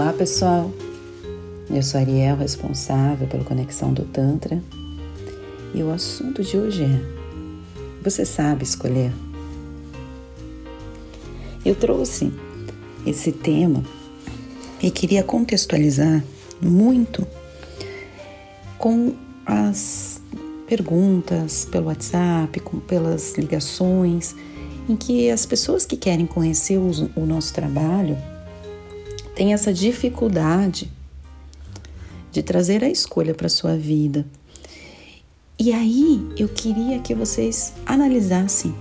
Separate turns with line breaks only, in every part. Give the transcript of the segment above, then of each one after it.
Olá pessoal, eu sou Ariel, responsável pela conexão do Tantra, e o assunto de hoje é: Você sabe escolher? Eu trouxe esse tema e queria contextualizar muito com as perguntas pelo WhatsApp, com, pelas ligações, em que as pessoas que querem conhecer o, o nosso trabalho têm essa dificuldade de trazer a escolha para sua vida. E aí eu queria que vocês analisassem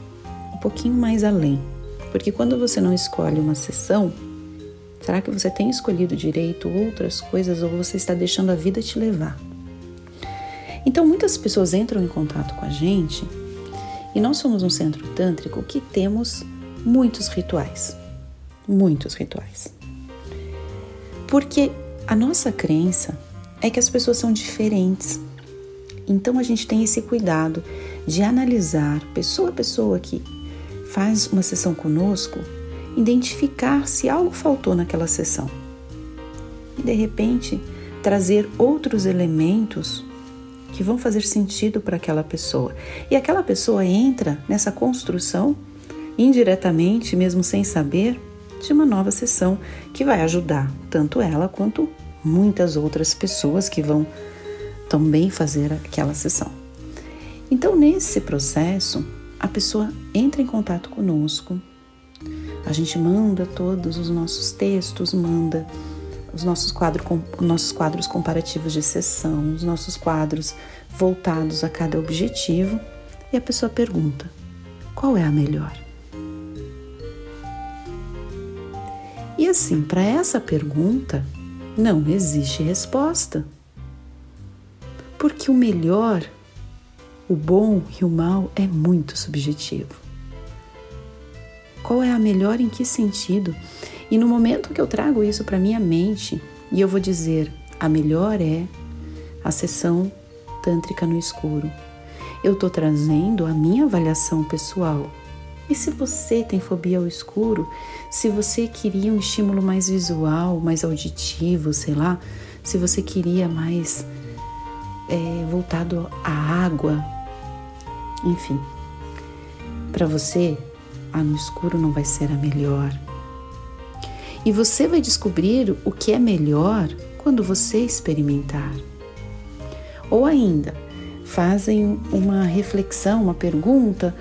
um pouquinho mais além, porque quando você não escolhe uma sessão, será que você tem escolhido direito outras coisas ou você está deixando a vida te levar? Então muitas pessoas entram em contato com a gente e nós somos um centro tântrico que temos muitos rituais, muitos rituais. Porque a nossa crença é que as pessoas são diferentes. Então a gente tem esse cuidado de analisar pessoa a pessoa que faz uma sessão conosco, identificar se algo faltou naquela sessão. E de repente trazer outros elementos que vão fazer sentido para aquela pessoa. E aquela pessoa entra nessa construção indiretamente, mesmo sem saber, de uma nova sessão que vai ajudar tanto ela quanto muitas outras pessoas que vão também fazer aquela sessão. Então, nesse processo, a pessoa entra em contato conosco, a gente manda todos os nossos textos, manda os nossos, quadro, nossos quadros comparativos de sessão, os nossos quadros voltados a cada objetivo, e a pessoa pergunta: qual é a melhor? E assim, para essa pergunta, não existe resposta. Porque o melhor, o bom e o mal é muito subjetivo. Qual é a melhor em que sentido? E no momento que eu trago isso para minha mente e eu vou dizer a melhor é a sessão tântrica no escuro, eu estou trazendo a minha avaliação pessoal. E se você tem fobia ao escuro, se você queria um estímulo mais visual, mais auditivo, sei lá, se você queria mais é, voltado à água, enfim, para você, a no escuro não vai ser a melhor. E você vai descobrir o que é melhor quando você experimentar. Ou ainda, fazem uma reflexão, uma pergunta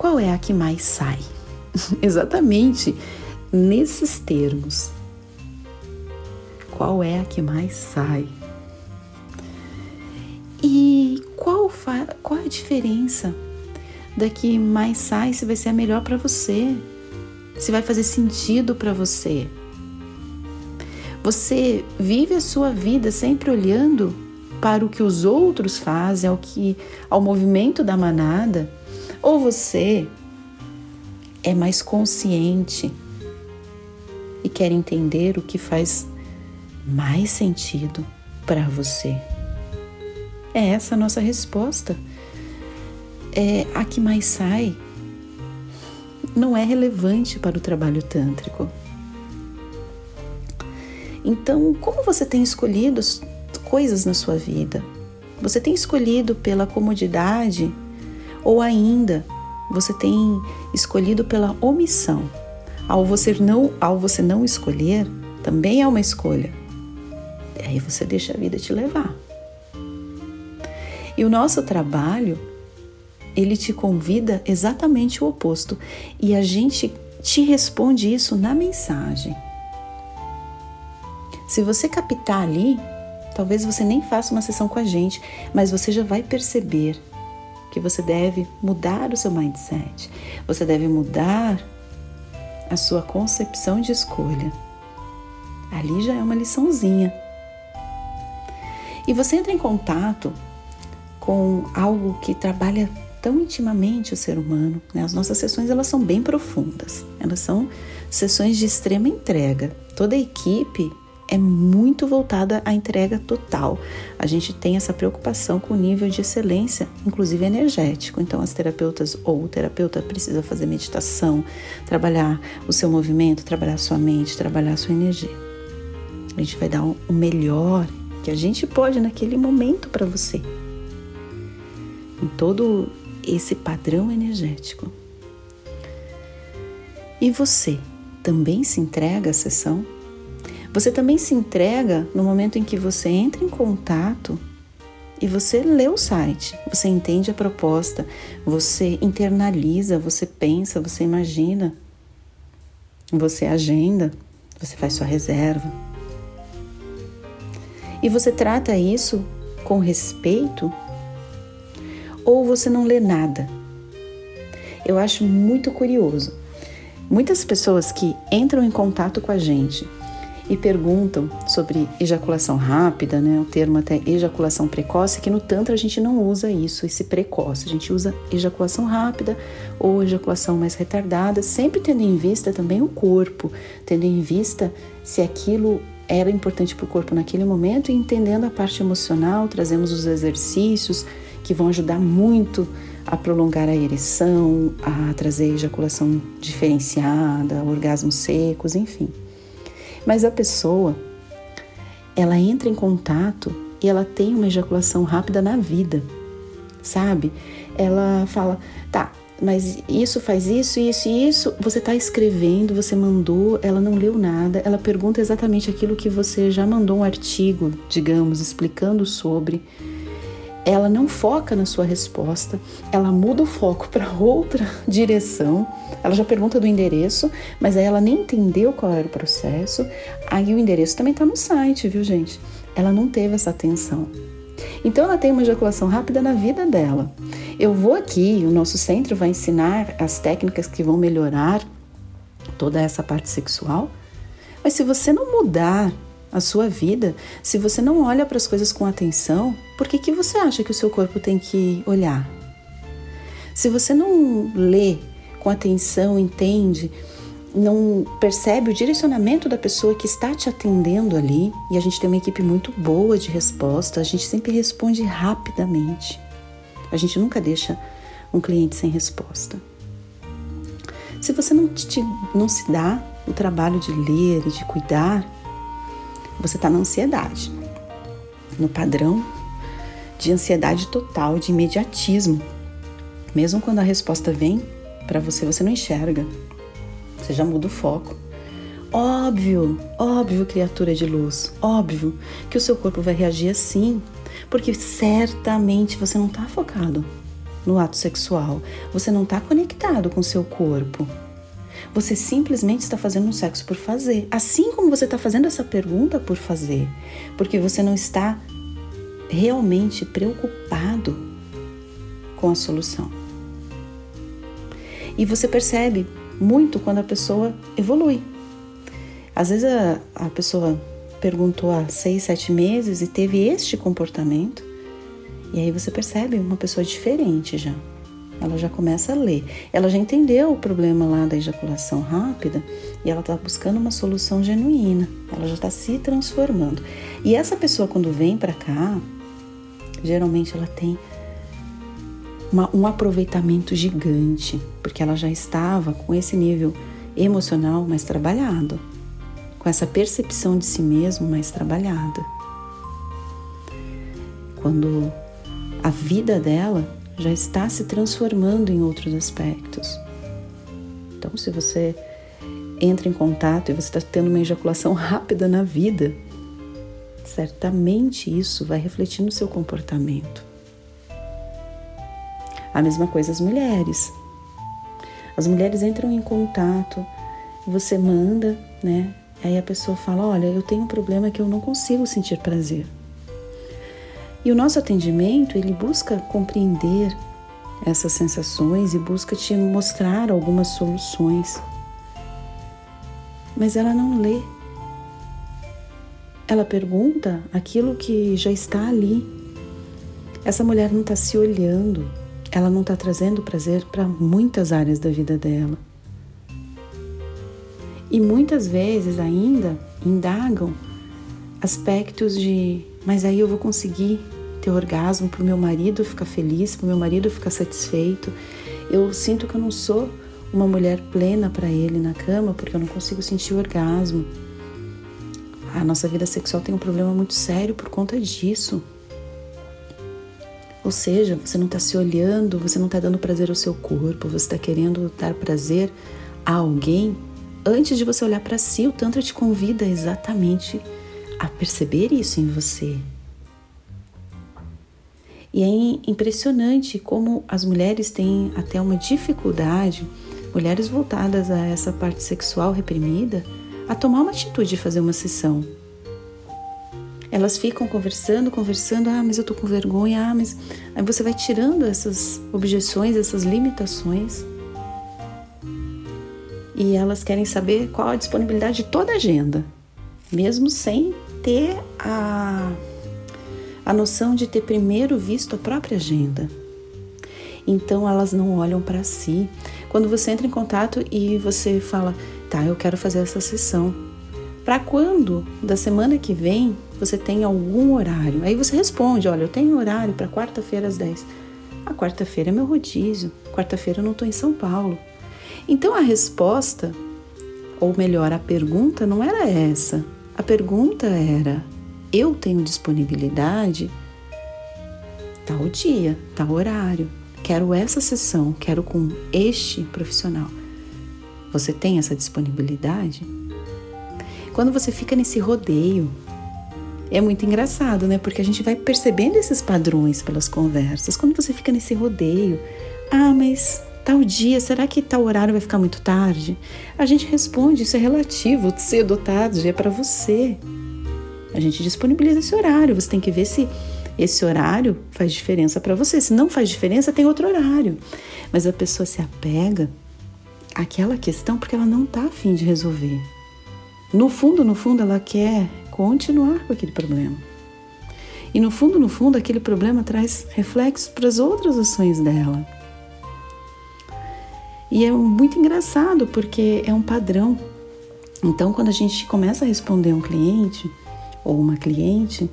qual é a que mais sai? Exatamente nesses termos. Qual é a que mais sai? E qual, qual a diferença da que mais sai se vai ser a melhor para você? Se vai fazer sentido para você? Você vive a sua vida sempre olhando para o que os outros fazem, ao que ao movimento da manada ou você é mais consciente e quer entender o que faz mais sentido para você? É essa a nossa resposta. É a que mais sai. Não é relevante para o trabalho tântrico. Então, como você tem escolhido coisas na sua vida? Você tem escolhido pela comodidade ou ainda, você tem escolhido pela omissão. Ao você não, ao você não escolher, também é uma escolha. E aí você deixa a vida te levar. E o nosso trabalho, ele te convida exatamente o oposto. E a gente te responde isso na mensagem. Se você captar ali, talvez você nem faça uma sessão com a gente, mas você já vai perceber que você deve mudar o seu mindset, você deve mudar a sua concepção de escolha. Ali já é uma liçãozinha. E você entra em contato com algo que trabalha tão intimamente o ser humano. Né? As nossas sessões elas são bem profundas. Elas são sessões de extrema entrega. Toda a equipe é muito voltada à entrega total. A gente tem essa preocupação com o nível de excelência, inclusive energético. Então, as terapeutas ou o terapeuta precisa fazer meditação, trabalhar o seu movimento, trabalhar a sua mente, trabalhar a sua energia. A gente vai dar o melhor que a gente pode naquele momento para você. Em todo esse padrão energético. E você também se entrega à sessão? Você também se entrega no momento em que você entra em contato e você lê o site, você entende a proposta, você internaliza, você pensa, você imagina, você agenda, você faz sua reserva. E você trata isso com respeito ou você não lê nada? Eu acho muito curioso. Muitas pessoas que entram em contato com a gente e perguntam sobre ejaculação rápida, né? O termo até ejaculação precoce, que no Tantra a gente não usa isso, esse precoce, a gente usa ejaculação rápida ou ejaculação mais retardada, sempre tendo em vista também o corpo, tendo em vista se aquilo era importante para o corpo naquele momento e entendendo a parte emocional, trazemos os exercícios que vão ajudar muito a prolongar a ereção, a trazer ejaculação diferenciada, orgasmos secos, enfim. Mas a pessoa, ela entra em contato e ela tem uma ejaculação rápida na vida, sabe? Ela fala, tá, mas isso faz isso, isso e isso. Você está escrevendo, você mandou, ela não leu nada, ela pergunta exatamente aquilo que você já mandou um artigo, digamos, explicando sobre ela não foca na sua resposta, ela muda o foco para outra direção. Ela já pergunta do endereço, mas aí ela nem entendeu qual era o processo. Aí o endereço também está no site, viu, gente? Ela não teve essa atenção. Então ela tem uma ejaculação rápida na vida dela. Eu vou aqui, o nosso centro vai ensinar as técnicas que vão melhorar toda essa parte sexual. Mas se você não mudar a sua vida, se você não olha para as coisas com atenção, por que, que você acha que o seu corpo tem que olhar? Se você não lê com atenção, entende, não percebe o direcionamento da pessoa que está te atendendo ali, e a gente tem uma equipe muito boa de resposta, a gente sempre responde rapidamente. A gente nunca deixa um cliente sem resposta. Se você não, te, não se dá o trabalho de ler e de cuidar, você está na ansiedade, no padrão de ansiedade total, de imediatismo. Mesmo quando a resposta vem para você, você não enxerga, você já muda o foco. Óbvio, óbvio, criatura de luz, óbvio que o seu corpo vai reagir assim, porque certamente você não está focado no ato sexual, você não está conectado com o seu corpo. Você simplesmente está fazendo um sexo por fazer. Assim como você está fazendo essa pergunta por fazer, porque você não está realmente preocupado com a solução. E você percebe muito quando a pessoa evolui. Às vezes a, a pessoa perguntou há seis, sete meses e teve este comportamento, e aí você percebe uma pessoa diferente já. Ela já começa a ler. Ela já entendeu o problema lá da ejaculação rápida e ela está buscando uma solução genuína. Ela já está se transformando. E essa pessoa, quando vem para cá, geralmente ela tem uma, um aproveitamento gigante, porque ela já estava com esse nível emocional mais trabalhado, com essa percepção de si mesmo mais trabalhada. Quando a vida dela já está se transformando em outros aspectos. Então, se você entra em contato e você está tendo uma ejaculação rápida na vida, certamente isso vai refletir no seu comportamento. A mesma coisa as mulheres. As mulheres entram em contato, você manda, né? Aí a pessoa fala: Olha, eu tenho um problema que eu não consigo sentir prazer. E o nosso atendimento, ele busca compreender essas sensações e busca te mostrar algumas soluções. Mas ela não lê. Ela pergunta aquilo que já está ali. Essa mulher não está se olhando, ela não está trazendo prazer para muitas áreas da vida dela. E muitas vezes ainda indagam aspectos de mas aí eu vou conseguir ter orgasmo para o meu marido ficar feliz, para o meu marido ficar satisfeito. Eu sinto que eu não sou uma mulher plena para ele na cama porque eu não consigo sentir orgasmo. a nossa vida sexual tem um problema muito sério por conta disso. Ou seja, você não está se olhando, você não está dando prazer ao seu corpo, você está querendo dar prazer a alguém antes de você olhar para si. O Tantra te convida exatamente a perceber isso em você. E é impressionante como as mulheres têm até uma dificuldade, mulheres voltadas a essa parte sexual reprimida, a tomar uma atitude de fazer uma sessão. Elas ficam conversando, conversando, ah, mas eu tô com vergonha, ah, mas aí você vai tirando essas objeções, essas limitações. E elas querem saber qual a disponibilidade de toda a agenda, mesmo sem ter a, a noção de ter primeiro visto a própria agenda. Então elas não olham para si. Quando você entra em contato e você fala, tá, eu quero fazer essa sessão. Para quando da semana que vem você tem algum horário? Aí você responde: olha, eu tenho horário para quarta-feira às 10. A quarta-feira é meu rodízio, quarta-feira eu não estou em São Paulo. Então a resposta, ou melhor, a pergunta não era essa. A pergunta era: eu tenho disponibilidade tal dia, tal horário, quero essa sessão, quero com este profissional. Você tem essa disponibilidade? Quando você fica nesse rodeio, é muito engraçado, né? Porque a gente vai percebendo esses padrões pelas conversas. Quando você fica nesse rodeio, ah, mas tal dia, será que tal horário vai ficar muito tarde? A gente responde, isso é relativo, cedo ou tarde, é para você. A gente disponibiliza esse horário, você tem que ver se esse horário faz diferença para você. Se não faz diferença, tem outro horário. Mas a pessoa se apega àquela questão porque ela não está afim de resolver. No fundo, no fundo, ela quer continuar com aquele problema. E no fundo, no fundo, aquele problema traz reflexos para as outras ações dela. E é muito engraçado porque é um padrão. Então, quando a gente começa a responder um cliente ou uma cliente,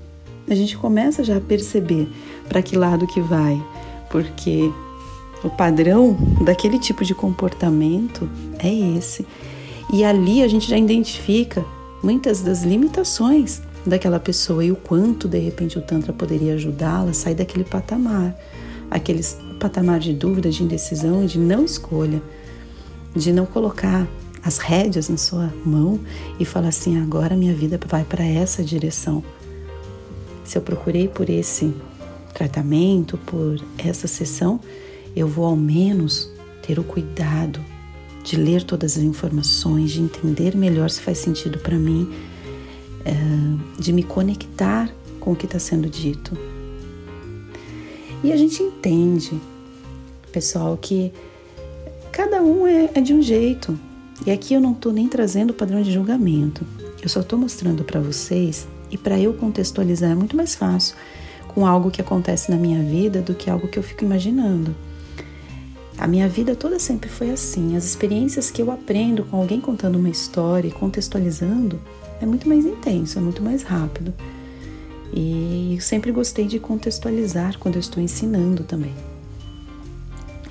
a gente começa já a perceber para que lado que vai, porque o padrão daquele tipo de comportamento é esse. E ali a gente já identifica muitas das limitações daquela pessoa e o quanto de repente o Tantra poderia ajudá-la a sair daquele patamar, aquele patamar de dúvida, de indecisão e de não escolha, de não colocar as rédeas na sua mão e falar assim: agora minha vida vai para essa direção. Se eu procurei por esse tratamento, por essa sessão, eu vou ao menos ter o cuidado de ler todas as informações, de entender melhor se faz sentido para mim, é, de me conectar com o que está sendo dito. E a gente entende, pessoal, que cada um é, é de um jeito. E aqui eu não estou nem trazendo padrão de julgamento. Eu só estou mostrando para vocês e para eu contextualizar é muito mais fácil com algo que acontece na minha vida do que algo que eu fico imaginando. A minha vida toda sempre foi assim. As experiências que eu aprendo com alguém contando uma história e contextualizando é muito mais intenso, é muito mais rápido. E sempre gostei de contextualizar quando eu estou ensinando também.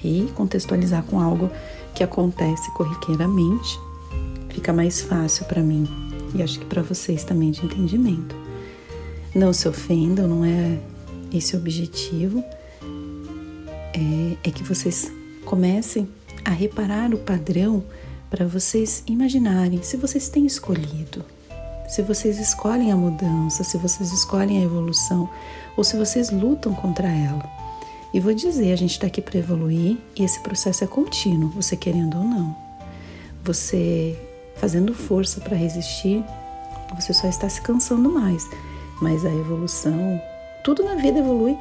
E contextualizar com algo que acontece corriqueiramente fica mais fácil para mim e acho que para vocês também de entendimento. Não se ofendam, não é esse o objetivo. É, é que vocês Comecem a reparar o padrão para vocês imaginarem se vocês têm escolhido, se vocês escolhem a mudança, se vocês escolhem a evolução ou se vocês lutam contra ela. E vou dizer, a gente está aqui para evoluir e esse processo é contínuo, você querendo ou não. Você fazendo força para resistir, você só está se cansando mais. Mas a evolução, tudo na vida evolui.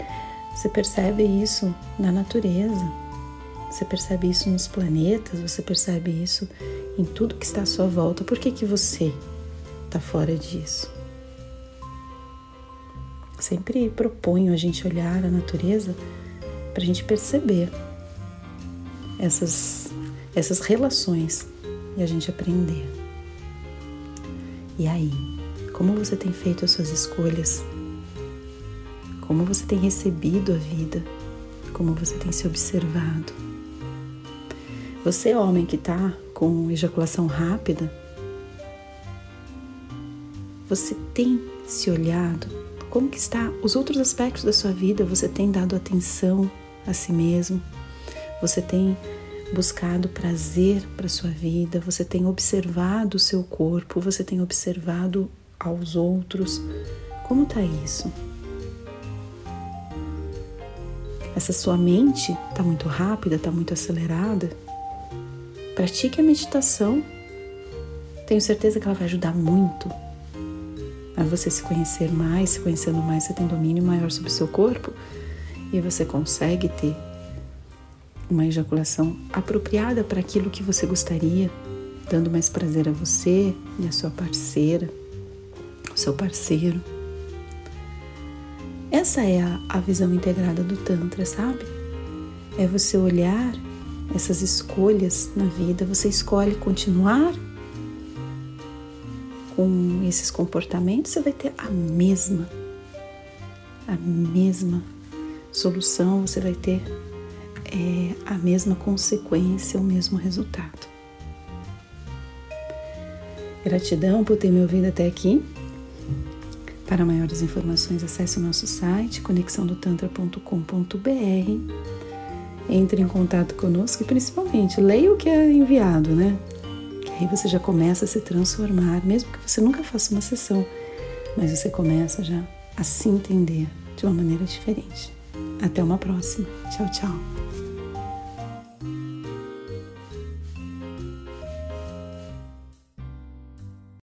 Você percebe isso na natureza, você percebe isso nos planetas, você percebe isso em tudo que está à sua volta. Por que, que você está fora disso? Sempre proponho a gente olhar a natureza para a gente perceber essas, essas relações e a gente aprender. E aí, como você tem feito as suas escolhas? Como você tem recebido a vida? Como você tem se observado? Você, homem que está com ejaculação rápida, Você tem se olhado? Como que está os outros aspectos da sua vida? Você tem dado atenção a si mesmo? Você tem buscado prazer para sua vida? Você tem observado o seu corpo? Você tem observado aos outros? Como está isso? Essa sua mente está muito rápida, está muito acelerada? Pratique a meditação. Tenho certeza que ela vai ajudar muito a você se conhecer mais, se conhecendo mais, você tem domínio maior sobre o seu corpo e você consegue ter uma ejaculação apropriada para aquilo que você gostaria, dando mais prazer a você e a sua parceira, o seu parceiro. Essa é a, a visão integrada do Tantra, sabe? É você olhar essas escolhas na vida, você escolhe continuar com esses comportamentos, você vai ter a mesma, a mesma solução, você vai ter é, a mesma consequência, o mesmo resultado. Gratidão por ter me ouvido até aqui. Para maiores informações, acesse o nosso site conexãodotantra.com.br. Entre em contato conosco e principalmente leia o que é enviado, né? Aí você já começa a se transformar, mesmo que você nunca faça uma sessão, mas você começa já a se entender de uma maneira diferente. Até uma próxima. Tchau, tchau.